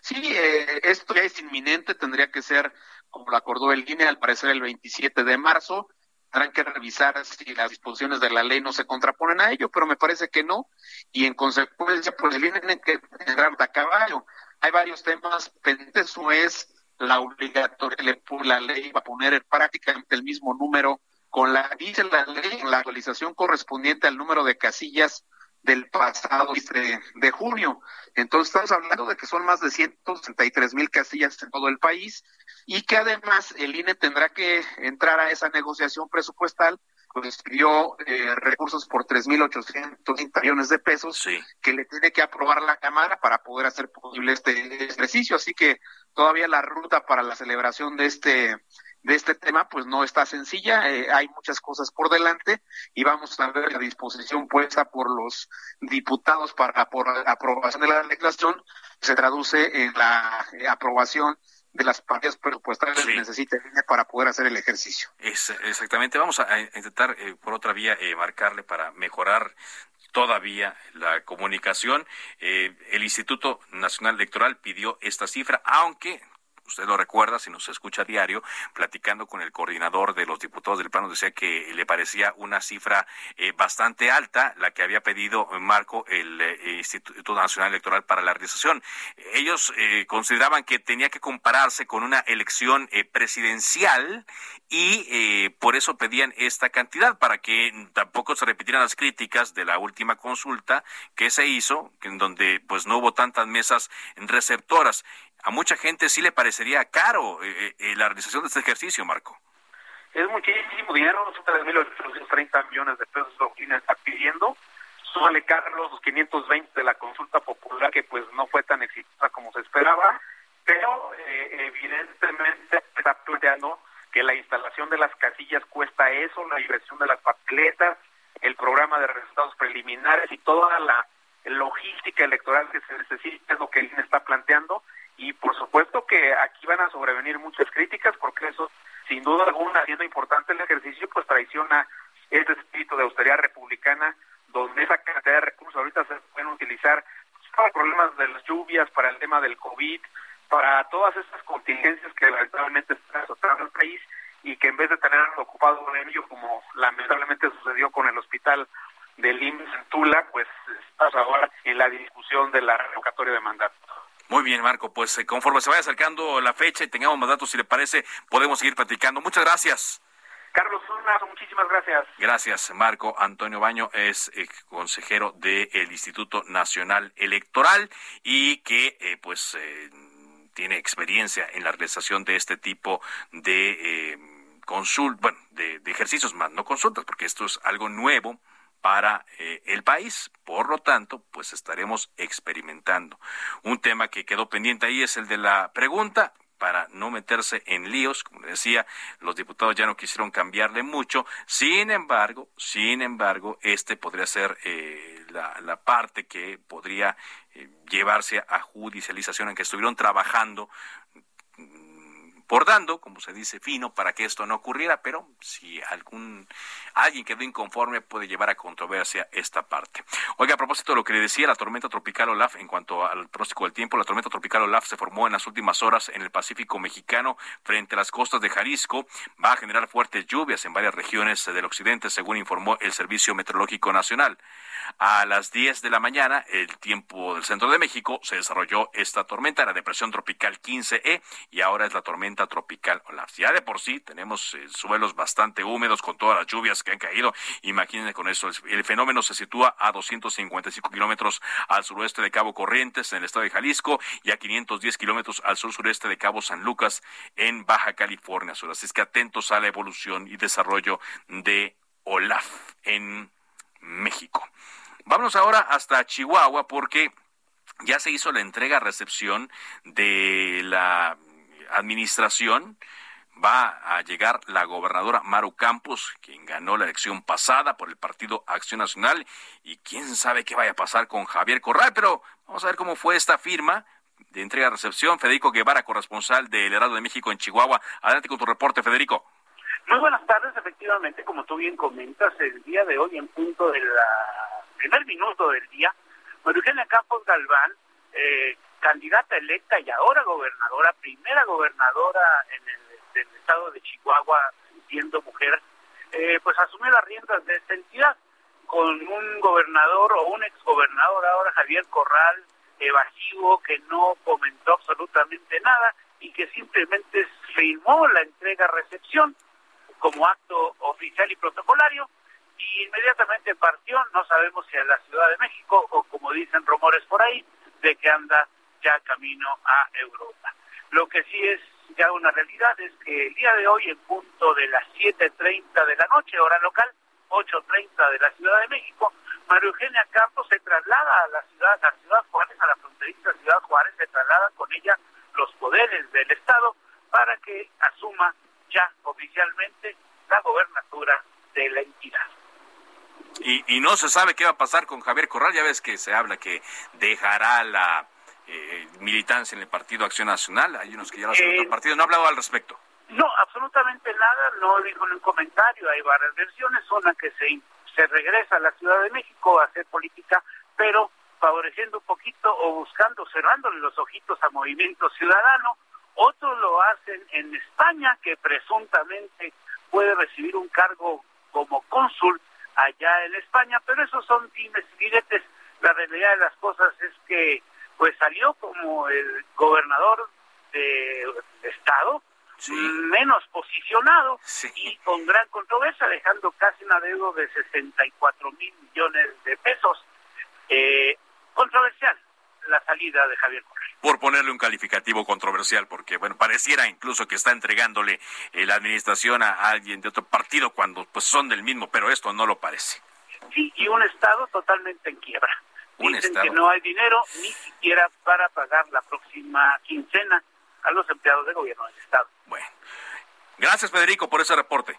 Sí, eh, esto ya es inminente, tendría que ser, como lo acordó el INE, al parecer el 27 de marzo. Tendrán que revisar si las disposiciones de la ley no se contraponen a ello, pero me parece que no. Y en consecuencia, pues el INE tiene que entrar a caballo. Hay varios temas pendientes. Uno es la obligatoria, la ley va a poner prácticamente el mismo número con la, dice la ley, la actualización correspondiente al número de casillas del pasado de, de junio. Entonces estamos hablando de que son más de 163 mil casillas en todo el país y que además el INE tendrá que entrar a esa negociación presupuestal pues pidió eh, recursos por 3.800 millones de pesos que le tiene que aprobar la Cámara para poder hacer posible este ejercicio. Así que todavía la ruta para la celebración de este de este tema pues no está sencilla, eh, hay muchas cosas por delante y vamos a ver la disposición puesta por los diputados para por aprobación de la declaración. Se traduce en la eh, aprobación de las partidas presupuestarias que necesita para poder hacer el ejercicio. Es, exactamente, vamos a, intentar eh, por otra vía marcarle para mejorar todavía la comunicación. el Instituto Nacional Electoral pidió esta cifra, aunque usted lo recuerda si nos escucha a diario, platicando con el coordinador de los diputados del plano, decía que le parecía una cifra eh, bastante alta la que había pedido Marco el eh, Instituto Nacional Electoral para la realización. Ellos eh, consideraban que tenía que compararse con una elección presidencial y por eso pedían esta cantidad para que tampoco se repitieran las críticas de la última consulta que se hizo, en donde pues no hubo tantas mesas receptoras. A mucha gente sí le parece sería caro la realización de este ejercicio, Marco. Es muchísimo dinero, son 3.830 millones de pesos lo que está pidiendo. Súmale, Carlos, los 520 de la consulta popular, que pues no fue tan exitosa como se esperaba, pero eh, evidentemente está planteando que la instalación de las casillas cuesta eso, la inversión de las papeletas, el programa de resultados preliminares y toda la logística electoral que se necesita es lo que él está planteando y por supuesto que aquí van a sobrevenir muchas críticas porque eso sin duda alguna siendo importante el ejercicio pues traiciona ese espíritu de austeridad republicana donde esa cantidad de recursos ahorita se pueden utilizar para problemas de las lluvias, para el tema del COVID, para todas estas contingencias que lamentablemente están azotando el país y que en vez de tener ocupado en ello como lamentablemente sucedió con el hospital del IMSS en Tula, pues estamos ahora en la discusión de la revocatoria de mandato. Muy bien, Marco, pues eh, conforme se vaya acercando la fecha y tengamos más datos, si le parece, podemos seguir platicando. Muchas gracias. Carlos, un muchísimas gracias. Gracias, Marco Antonio Baño, es eh, consejero del Instituto Nacional Electoral y que, eh, pues, tiene experiencia en la realización de este tipo de consultas, bueno, de, de ejercicios más, no consultas, porque esto es algo nuevo para eh, el país. Por lo tanto, pues estaremos experimentando. Un tema que quedó pendiente ahí es el de la pregunta para no meterse en líos, como decía, los diputados ya no quisieron cambiarle mucho. Sin embargo, sin embargo, este podría ser eh, la, parte que podría eh, llevarse a judicialización en que estuvieron trabajando bordando, como se dice, fino para que esto no ocurriera, pero si algún alguien quedó inconforme puede llevar a controversia esta parte. Oiga, a propósito de lo que le decía, la tormenta tropical Olaf, en cuanto al pronóstico del tiempo, la tormenta tropical Olaf se formó en las últimas horas en el Pacífico mexicano frente a las costas de Jalisco. Va a generar fuertes lluvias en varias regiones del occidente, según informó el Servicio Meteorológico Nacional. A las 10 de la mañana, el tiempo del centro de México, se desarrolló esta tormenta, la depresión tropical 15E, y ahora es la tormenta tropical Olaf. Ya de por sí tenemos eh, suelos bastante húmedos con todas las lluvias que han caído. Imagínense con eso. El fenómeno se sitúa a 255 kilómetros al suroeste de Cabo Corrientes, en el estado de Jalisco, y a 510 kilómetros al sur-sureste de Cabo San Lucas, en Baja California Sur. Así es que atentos a la evolución y desarrollo de Olaf en México. Vámonos ahora hasta Chihuahua porque ya se hizo la entrega-recepción de la administración. Va a llegar la gobernadora Maru Campos, quien ganó la elección pasada por el Partido Acción Nacional, y quién sabe qué vaya a pasar con Javier Corral, pero vamos a ver cómo fue esta firma de entrega-recepción. Federico Guevara, corresponsal del Heraldo de México en Chihuahua. Adelante con tu reporte, Federico. Muy buenas tardes, efectivamente, como tú bien comentas, el día de hoy en punto del primer minuto del día, María Campos Galván, eh, candidata electa y ahora gobernadora, primera gobernadora en el, estado de Chihuahua, siendo mujer, eh, pues asumió las riendas de esta entidad con un gobernador o un exgobernador ahora, Javier Corral, evasivo, que no comentó absolutamente nada y que simplemente firmó la entrega-recepción como acto oficial y protocolario y inmediatamente partió, no sabemos si a la Ciudad de México o como dicen rumores por ahí, de que anda ya camino a Europa. Lo que sí es ya una realidad es que el día de hoy en punto de las 7.30 de la noche, hora local, 8.30 de la Ciudad de México, María Eugenia Campos se traslada a la ciudad, a Ciudad Juárez, a la fronteriza Ciudad Juárez, se traslada con ella los poderes del Estado para que asuma ya oficialmente la gobernatura de la entidad. Y, y no se sabe qué va a pasar con Javier Corral, ya ves que se habla que dejará la eh, militancia en el Partido Acción Nacional, hay unos que ya lo hacen otro eh, partido, no ha hablado al respecto. No, absolutamente nada, no dijo un comentario, hay varias versiones, una que se, se regresa a la Ciudad de México a hacer política, pero favoreciendo un poquito o buscando, cerrándole los ojitos a Movimiento Ciudadano, otros lo hacen en España, que presuntamente puede recibir un cargo como cónsul allá en España, pero esos son dimes y diretes. La realidad de las cosas es que pues salió como el gobernador de Estado, menos posicionado y con gran controversia, dejando casi una deuda de 64 mil millones de pesos. Eh, controversial la salida salida de Javier Correa. Por ponerle un calificativo controversial, porque bueno, pareciera incluso que está entregándole eh, la administración a alguien de otro partido cuando pues son del mismo, pero esto no lo parece. Sí, y un Estado totalmente en quiebra. Un Dicen estado. que no hay dinero ni siquiera para pagar la próxima quincena a los empleados de gobierno del Estado. Gracias, Federico, por ese reporte.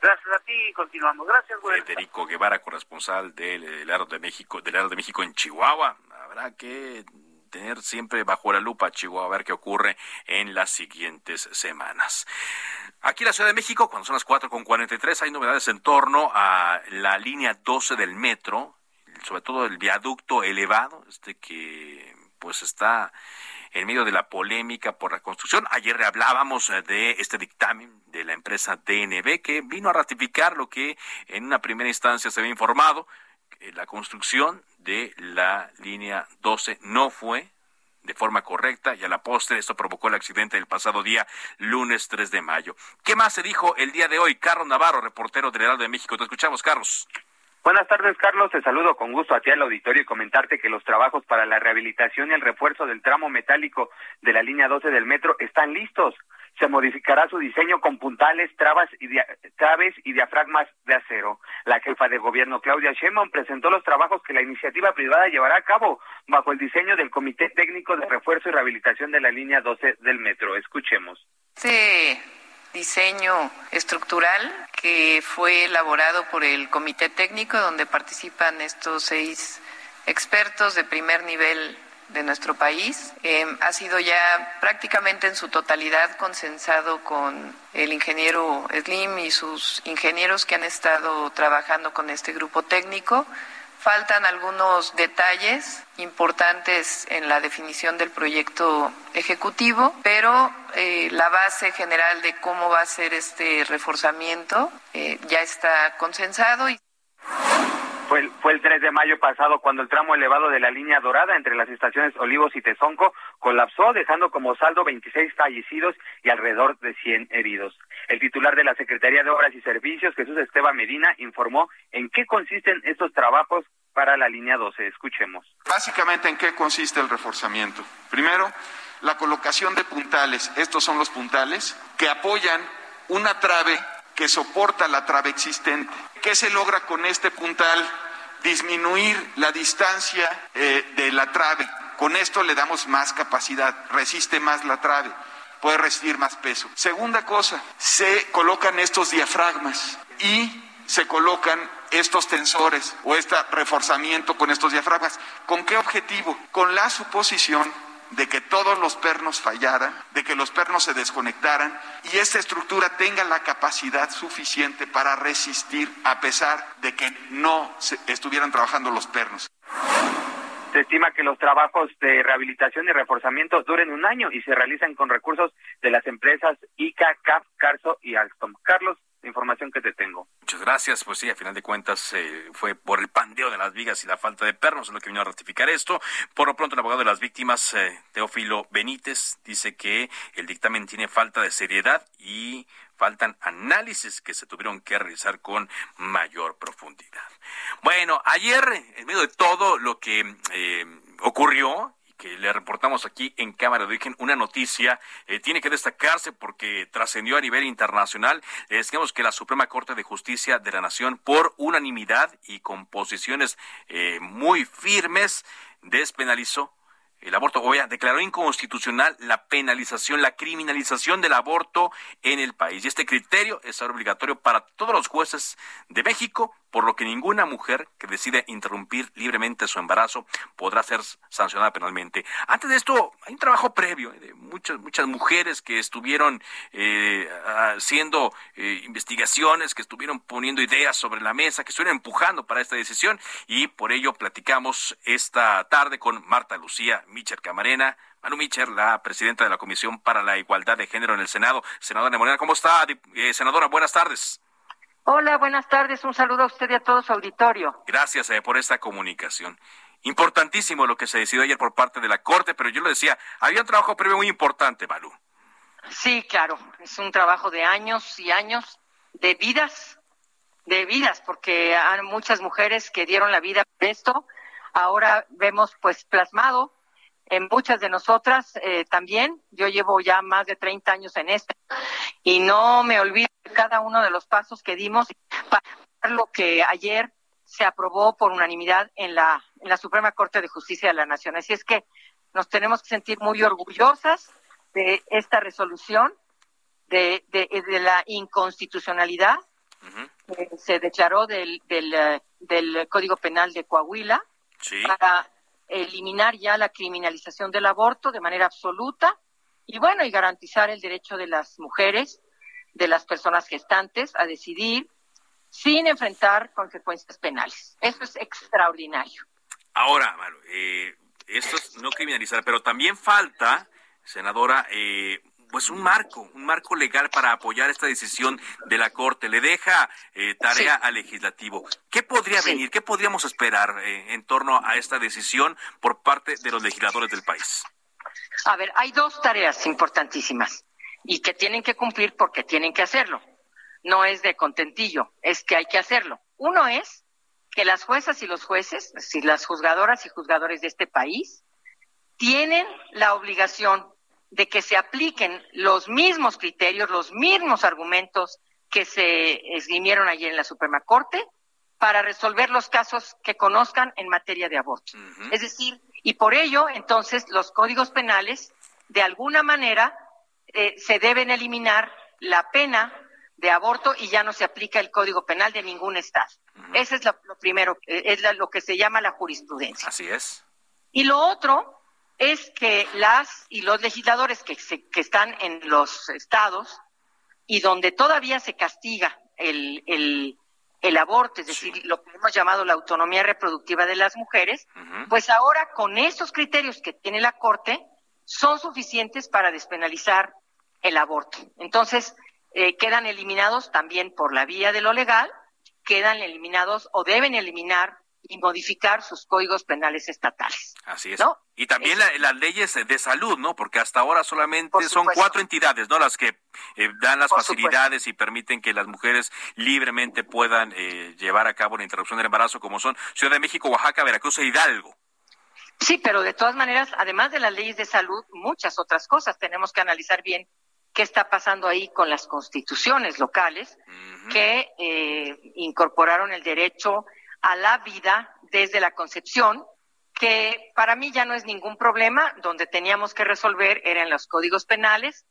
Gracias a ti y continuamos. Gracias, güey. Federico Guevara, corresponsal del del Heraldo de México, del Heraldo de México en Chihuahua. Habrá que tener siempre bajo la lupa Chihuahua a ver qué ocurre en las siguientes semanas. Aquí en la Ciudad de México, cuando son las 4.43, hay novedades en torno a la línea 12 del metro, sobre todo el viaducto elevado, este que pues está en medio de la polémica por la construcción. Ayer hablábamos eh, de este dictamen de la empresa DNB que vino a ratificar lo que en una primera instancia se había informado, que la construcción de la línea 12 no fue de forma correcta y a la postre esto provocó el accidente del pasado día lunes 3 de mayo. ¿Qué más se dijo el día de hoy? Carlos Navarro, reportero del Heraldo de México. Te escuchamos, Carlos. Buenas tardes, Carlos. Te saludo con gusto a ti al auditorio y comentarte que los trabajos para la rehabilitación y el refuerzo del tramo metálico de la línea 12 del metro están listos. Se modificará su diseño con puntales, trabas y traves y diafragmas de acero. La jefa de gobierno, Claudia Sheinbaum, presentó los trabajos que la iniciativa privada llevará a cabo bajo el diseño del Comité Técnico de Refuerzo y Rehabilitación de la línea 12 del metro. Escuchemos. Este diseño estructural que fue elaborado por el comité técnico donde participan estos seis expertos de primer nivel de nuestro país eh, ha sido ya prácticamente en su totalidad consensado con el ingeniero Slim y sus ingenieros que han estado trabajando con este grupo técnico. Faltan algunos detalles importantes en la definición del proyecto ejecutivo, pero eh, la base general de cómo va a ser este reforzamiento eh, ya está consensado. Y Fue el, fue el 3 de mayo pasado cuando el tramo elevado de la línea dorada entre las estaciones Olivos y Tezonco colapsó, dejando como saldo 26 fallecidos y alrededor de 100 heridos. El titular de la Secretaría de Obras y Servicios, Jesús Esteban Medina, informó en qué consisten estos trabajos para la línea 12. Escuchemos. Básicamente, ¿en qué consiste el reforzamiento? Primero, la colocación de puntales. Estos son los puntales que apoyan una trave que soporta la trave existente. ¿Qué se logra con este puntal? Disminuir la distancia eh, de la trave. Con esto le damos más capacidad, resiste más la trave, puede resistir más peso. Segunda cosa, se colocan estos diafragmas y se colocan estos tensores o este reforzamiento con estos diafragmas. ¿Con qué objetivo? Con la suposición de que todos los pernos fallaran, de que los pernos se desconectaran y esta estructura tenga la capacidad suficiente para resistir a pesar de que no se estuvieran trabajando los pernos. Se estima que los trabajos de rehabilitación y reforzamiento duren un año y se realizan con recursos de las empresas ICA, CAF, Carso y Alstom. Carlos, la información que te tengo. Muchas gracias. Pues sí, a final de cuentas eh, fue por el pandeo de las vigas y la falta de pernos lo que vino a ratificar esto. Por lo pronto, el abogado de las víctimas, eh, Teófilo Benítez, dice que el dictamen tiene falta de seriedad y faltan análisis que se tuvieron que realizar con mayor profundidad. Bueno, ayer, en medio de todo lo que eh, ocurrió, que le reportamos aquí en Cámara de Origen, una noticia eh, tiene que destacarse porque trascendió a nivel internacional. Le decíamos que la Suprema Corte de Justicia de la Nación, por unanimidad y con posiciones eh, muy firmes, despenalizó el aborto, o sea, declaró inconstitucional la penalización, la criminalización del aborto en el país. Y este criterio es obligatorio para todos los jueces de México, por lo que ninguna mujer que decide interrumpir libremente su embarazo podrá ser sancionada penalmente. Antes de esto, hay un trabajo previo de muchas, muchas mujeres que estuvieron eh, haciendo eh, investigaciones, que estuvieron poniendo ideas sobre la mesa, que estuvieron empujando para esta decisión, y por ello platicamos esta tarde con Marta Lucía Micher Camarena. Manu Micher, la presidenta de la Comisión para la Igualdad de Género en el Senado. Senadora Morena, ¿cómo está? Eh, senadora, buenas tardes. Hola, buenas tardes. Un saludo a usted y a todo su auditorio. Gracias eh, por esta comunicación. Importantísimo lo que se decidió ayer por parte de la Corte, pero yo lo decía, había un trabajo previo muy importante, Malú. Sí, claro, es un trabajo de años y años, de vidas, de vidas, porque hay muchas mujeres que dieron la vida por esto. Ahora vemos pues plasmado en muchas de nosotras eh, también. Yo llevo ya más de 30 años en esto y no me olvido de cada uno de los pasos que dimos para lo que ayer se aprobó por unanimidad en la, en la Suprema Corte de Justicia de la Nación. Así es que nos tenemos que sentir muy orgullosas de esta resolución, de, de, la inconstitucionalidad que se declaró del, del, eh, del Código Penal de Coahuila para eliminar ya la criminalización del aborto de manera absoluta y bueno, y garantizar el derecho de las mujeres, de las personas gestantes a decidir sin enfrentar consecuencias penales. Eso es extraordinario. Ahora, eh, esto es no criminalizar, pero también falta, senadora, eh, pues un marco, un marco legal para apoyar esta decisión de la Corte. Le deja eh, tarea al legislativo. ¿Qué podría venir? ¿Qué podríamos esperar eh, en torno a esta decisión por parte de los legisladores del país? A ver, hay dos tareas importantísimas y que tienen que cumplir porque tienen que hacerlo. No es de contentillo, es que hay que hacerlo. Uno es que las juezas y los jueces, es decir, las juzgadoras y juzgadores de este país, tienen la obligación de que se apliquen los mismos criterios, los mismos argumentos que se esgrimieron ayer en la Suprema Corte para resolver los casos que conozcan en materia de aborto. Es decir, y por ello, entonces, los códigos penales, de alguna manera, eh, se deben eliminar la pena de aborto y ya no se aplica el Código Penal de ningún Estado. Ese es lo, primero, eh, es lo que se llama la jurisprudencia. Así es. Y lo otro es que las y los legisladores que, que están en los estados y donde todavía se castiga el, el, el aborto, es decir, lo que hemos llamado la autonomía reproductiva de las mujeres, pues ahora con esos criterios que tiene la Corte son suficientes para despenalizar el aborto. Entonces, eh, quedan eliminados también por la vía de lo legal, quedan eliminados o deben eliminar y modificar sus códigos penales estatales. Así es. Y también las leyes de salud, ¿no? Porque hasta ahora solamente son cuatro entidades, ¿no? Las que eh, dan las facilidades y permiten que las mujeres libremente puedan eh, llevar a cabo la interrupción del embarazo, como son Ciudad de México, Oaxaca, Veracruz e Hidalgo. Sí, pero de todas maneras, además de las leyes de salud, muchas otras cosas tenemos que analizar bien qué está pasando ahí con las constituciones locales que eh, incorporaron el derecho a la vida desde la concepción, que para mí ya no es ningún problema, donde teníamos que resolver eran los códigos penales,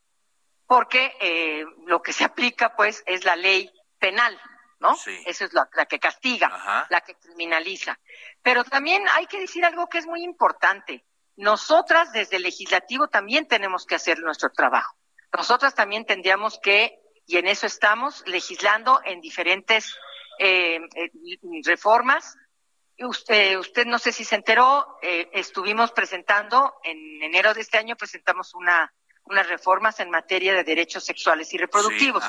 porque eh, lo que se aplica pues es la ley penal, ¿no? Sí. Esa es la, que castiga, la que criminaliza. Pero también hay que decir algo que es muy importante. Nosotras desde el legislativo también tenemos que hacer nuestro trabajo. Nosotras también tendríamos que, y en eso estamos, legislando en diferentes eh, eh, reformas. Usted, usted no sé si se enteró, eh, estuvimos presentando, en enero de este año presentamos una, unas reformas en materia de derechos sexuales y reproductivos.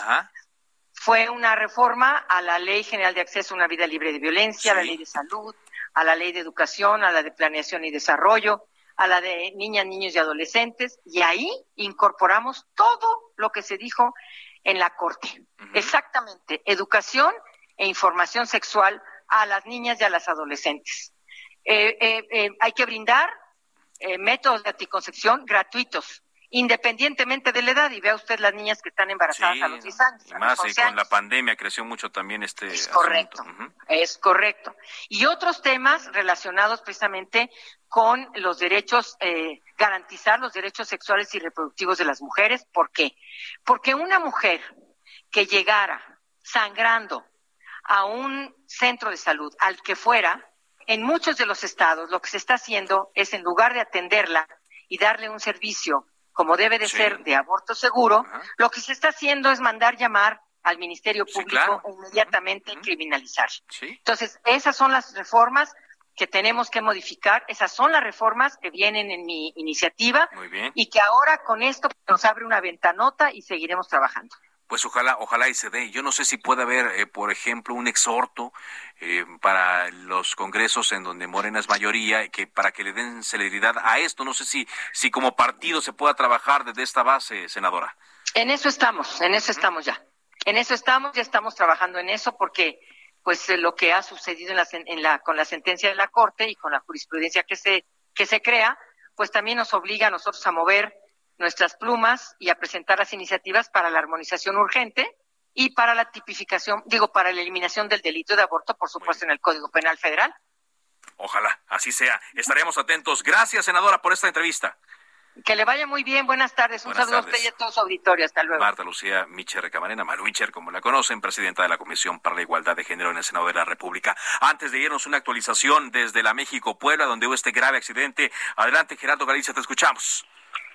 Fue una reforma a la Ley General de Acceso a una Vida Libre de Violencia, a la Ley de Salud, a la Ley de Educación, a la de Planeación y Desarrollo, a la de Niñas, Niños y Adolescentes, y ahí incorporamos todo lo que se dijo en la Corte. Exactamente, educación e información sexual a las niñas y a las adolescentes. Eh, eh, eh, hay que brindar métodos de anticoncepción gratuitos, independientemente de la edad. Y vea usted las niñas que están embarazadas a los 10 años. Y más, y con la pandemia creció mucho también este. Es correcto, es correcto. Y otros temas relacionados precisamente con los derechos, garantizar los derechos sexuales y reproductivos de las mujeres. ¿Por qué? Porque una mujer que llegara sangrando a un centro de salud, al que fuera, en muchos de los estados lo que se está haciendo es, en lugar de atenderla y darle un servicio como debe de ser de aborto seguro, lo que se está haciendo es mandar llamar al Ministerio Público e inmediatamente criminalizar. Entonces, esas son las reformas que tenemos que modificar, esas son las reformas que vienen en mi iniciativa y que ahora con esto nos abre una ventanota y seguiremos trabajando pues ojalá, ojalá y se dé. Yo no sé si puede haber, eh, por ejemplo, un exhorto eh, para los congresos en donde Morena es mayoría, que para que le den celeridad a esto. No sé si, si como partido se pueda trabajar desde esta base, senadora. En eso estamos, en eso estamos ya. En eso estamos, ya estamos trabajando en eso porque pues eh, lo que ha sucedido en la, en la, con la sentencia de la Corte y con la jurisprudencia que se, que se crea, pues también nos obliga a nosotros a mover nuestras plumas y a presentar las iniciativas para la armonización urgente y para la tipificación, digo, para la eliminación del delito de aborto, por supuesto, en el Código Penal Federal. Ojalá, así sea. Estaremos atentos. Gracias, senadora, por esta entrevista. Que le vaya muy bien. Buenas tardes. Un saludo a usted y a todo su auditorio. Hasta luego. Marta Lucía Micher Camarena, Maluicher, como la conocen, presidenta de la Comisión para la Igualdad de Género en el Senado de la República. Antes de irnos, una actualización desde la México Puebla, donde hubo este grave accidente. Adelante, Gerardo Galicia, te escuchamos.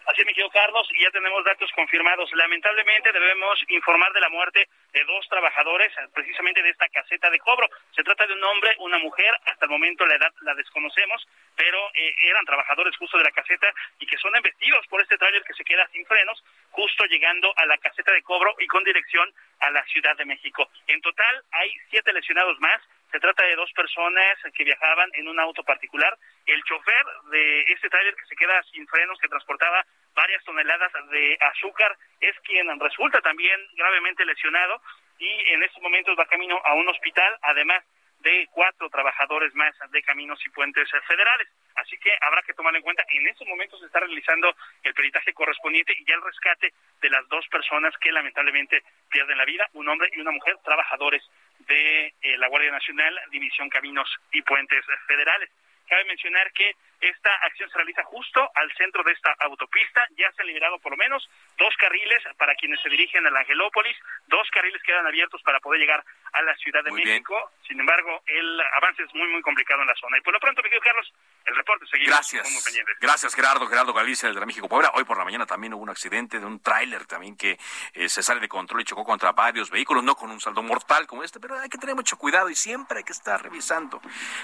Así me quedó Carlos y ya tenemos datos confirmados. Lamentablemente debemos informar de la muerte de dos trabajadores precisamente de esta caseta de cobro. Se trata de un hombre, una mujer, hasta el momento la edad la desconocemos, pero eh, eran trabajadores justo de la caseta y que son embestidos por este tráiler que se queda sin frenos justo llegando a la caseta de cobro y con dirección a la Ciudad de México. En total hay siete lesionados más. Se trata de dos personas que viajaban en un auto particular. El chofer de este tráiler que se queda sin frenos, que transportaba varias toneladas de azúcar, es quien resulta también gravemente lesionado y en estos momentos va camino a un hospital, además de cuatro trabajadores más de caminos y puentes federales. Así que habrá que tomar en cuenta, en estos momentos se está realizando el peritaje correspondiente y ya el rescate de las dos personas que lamentablemente pierden la vida, un hombre y una mujer, trabajadores de eh, la Guardia Nacional, División Caminos y Puentes Federales. Cabe mencionar que esta acción se realiza justo al centro de esta autopista. Ya se han liberado por lo menos dos carriles para quienes se dirigen a la Angelópolis. Dos carriles quedan abiertos para poder llegar a la Ciudad de México. Sin embargo, el avance es muy, muy complicado en la zona. Y por lo pronto, mi querido Carlos, el reporte seguimos Gracias. muy pendientes. Gracias, Gerardo. Gerardo Galicia, el de la México Puebla. Hoy por la mañana también hubo un accidente de un tráiler también que eh, se sale de control y chocó contra varios vehículos, no con un saldo mortal como este, pero hay que tener mucho cuidado y siempre hay que estar revisando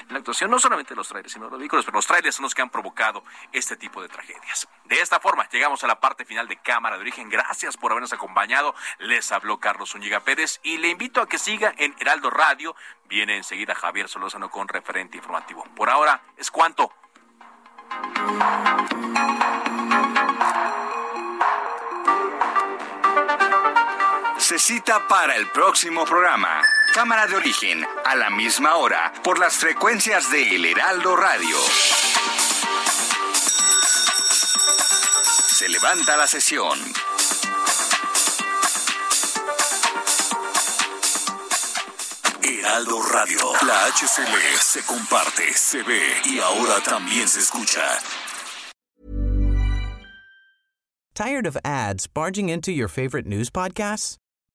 la actuación, no solamente de los trailers, sino de los vehículos, pero los trailers son que han provocado este tipo de tragedias. De esta forma, llegamos a la parte final de Cámara de Origen. Gracias por habernos acompañado. Les habló Carlos Zúñiga Pérez y le invito a que siga en Heraldo Radio. Viene enseguida Javier Solózano con referente informativo. Por ahora es cuanto. Se cita para el próximo programa. Cámara de origen, a la misma hora, por las frecuencias de El Heraldo Radio. Se levanta la sesión. Heraldo Radio. La HCL se comparte, se ve y ahora también se escucha. Tired of ads barging into your favorite news podcasts?